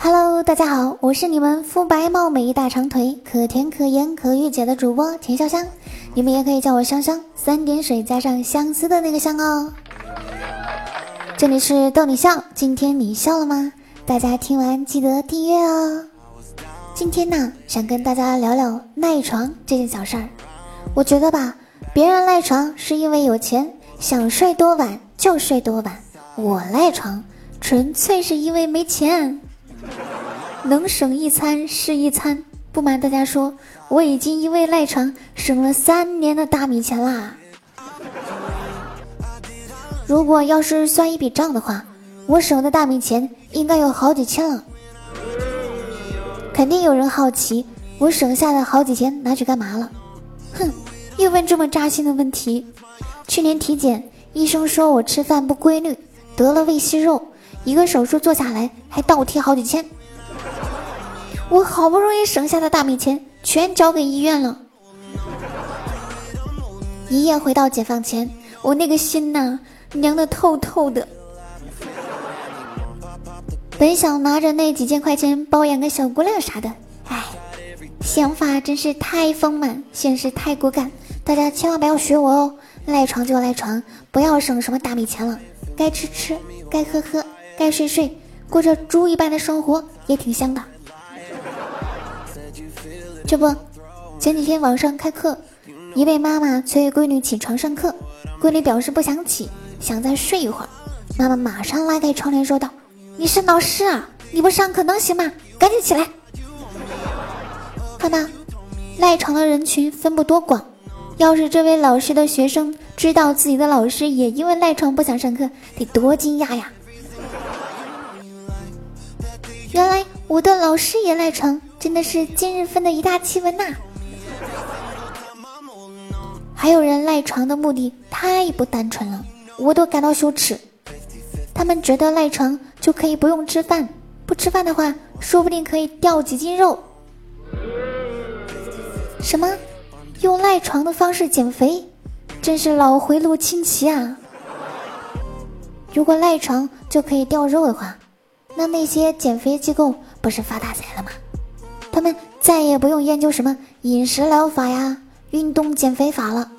Hello，大家好，我是你们肤白貌美大长腿可甜可盐可御姐的主播田潇香，你们也可以叫我香香，三点水加上相思的那个香哦。这里是逗你笑，今天你笑了吗？大家听完记得订阅哦。今天呢，想跟大家聊聊赖床这件小事儿。我觉得吧，别人赖床是因为有钱，想睡多晚就睡多晚；我赖床纯粹是因为没钱，能省一餐是一餐。不瞒大家说，我已经因为赖床省了三年的大米钱啦。如果要是算一笔账的话，我省的大米钱应该有好几千了。肯定有人好奇，我省下的好几千拿去干嘛了？哼，又问这么扎心的问题。去年体检，医生说我吃饭不规律，得了胃息肉，一个手术做下来还倒贴好几千。我好不容易省下的大米钱全交给医院了。一夜回到解放前，我那个心呐。凉的透透的，本想拿着那几千块钱包养个小姑娘啥的，哎，想法真是太丰满，现实太骨感，大家千万不要学我哦！赖床就赖床，不要省什么大米钱了，该吃吃，该喝喝，该睡睡，过着猪一般的生活也挺香的。这不，前几天网上开课，一位妈妈催闺女起床上课，闺女表示不想起。想再睡一会儿，妈妈马上拉开窗帘说道：“你是老师啊，你不上课能行吗？赶紧起来！”看吧，赖床的人群分布多广。要是这位老师的学生知道自己的老师也因为赖床不想上课，得多惊讶呀！原来我的老师也赖床，真的是今日份的一大奇闻呐！还有人赖床的目的太不单纯了。我都感到羞耻，他们觉得赖床就可以不用吃饭，不吃饭的话，说不定可以掉几斤肉。什么？用赖床的方式减肥？真是脑回路清奇啊！如果赖床就可以掉肉的话，那那些减肥机构不是发大财了吗？他们再也不用研究什么饮食疗法呀、运动减肥法了，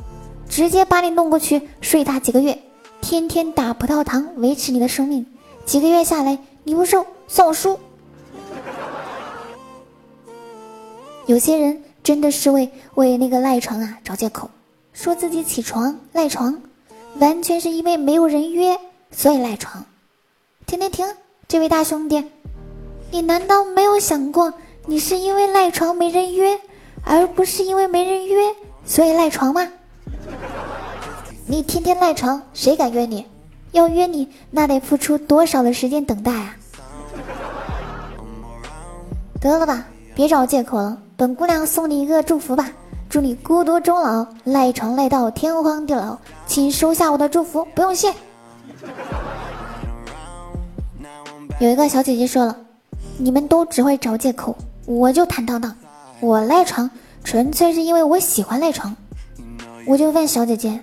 直接把你弄过去睡他几个月。天天打葡萄糖维持你的生命，几个月下来你不瘦算我输。有些人真的是为为那个赖床啊找借口，说自己起床赖床，完全是因为没有人约，所以赖床。停停停，这位大兄弟，你难道没有想过，你是因为赖床没人约，而不是因为没人约所以赖床吗？你天天赖床，谁敢约你？要约你，那得付出多少的时间等待啊！得了吧，别找借口了。本姑娘送你一个祝福吧，祝你孤独终老，赖床赖到天荒地老。请收下我的祝福，不用谢。有一个小姐姐说了，你们都只会找借口，我就坦荡荡，我赖床纯粹是因为我喜欢赖床。我就问小姐姐。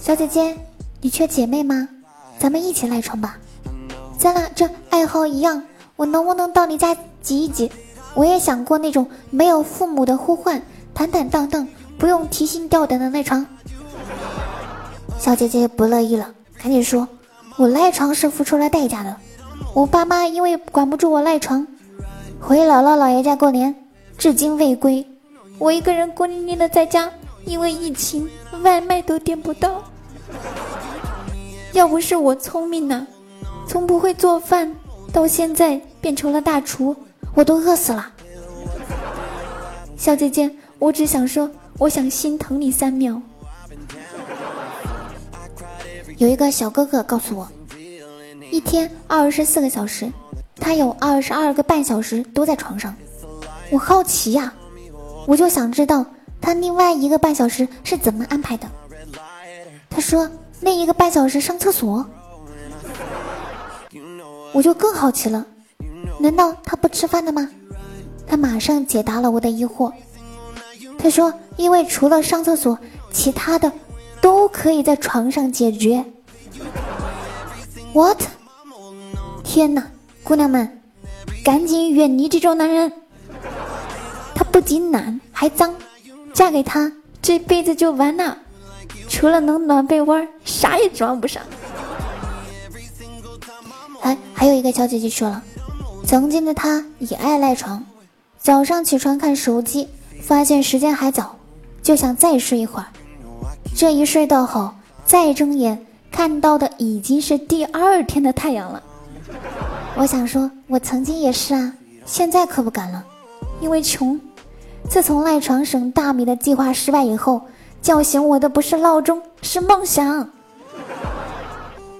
小姐姐，你缺姐妹吗？咱们一起赖床吧。咱俩这爱好一样，我能不能到你家挤一挤？我也想过那种没有父母的呼唤，坦坦荡荡，不用提心吊胆的赖床。小姐姐不乐意了，赶紧说：“我赖床是付出了代价的。我爸妈因为管不住我赖床，回姥姥姥爷家过年，至今未归。我一个人孤零零的在家。”因为疫情，外卖都点不到。要不是我聪明呢，从不会做饭到现在变成了大厨，我都饿死了。小姐姐，我只想说，我想心疼你三秒。有一个小哥哥告诉我，一天二十四个小时，他有二十二个半小时都在床上。我好奇呀，我就想知道。他另外一个半小时是怎么安排的？他说那一个半小时上厕所，我就更好奇了。难道他不吃饭的吗？他马上解答了我的疑惑。他说，因为除了上厕所，其他的都可以在床上解决。What？天哪，姑娘们，赶紧远离这种男人。他不仅懒还脏，嫁给他这辈子就完了，除了能暖被窝，啥也装不上。还还有一个小姐姐说了，曾经的她也爱赖床，早上起床看手机，发现时间还早，就想再睡一会儿。这一睡到后，再睁眼看到的已经是第二天的太阳了。我想说，我曾经也是啊，现在可不敢了，因为穷。自从赖床省大米的计划失败以后，叫醒我的不是闹钟，是梦想。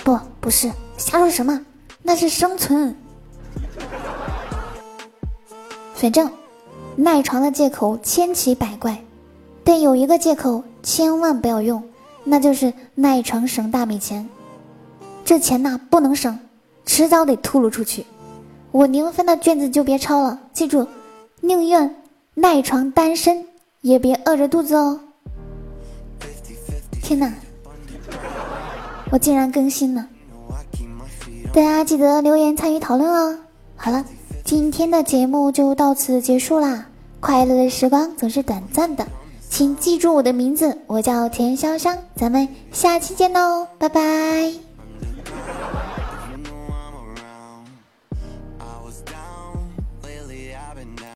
不，不是，瞎说什么？那是生存。反正赖床的借口千奇百怪，但有一个借口千万不要用，那就是赖床省大米钱。这钱呐不能省，迟早得吐露出去。我零分的卷子就别抄了，记住，宁愿。赖床单身也别饿着肚子哦！天哪，我竟然更新了！大家记得留言参与讨论哦。好了，今天的节目就到此结束啦。快乐的时光总是短暂的，请记住我的名字，我叫田潇湘，咱们下期见喽，拜拜。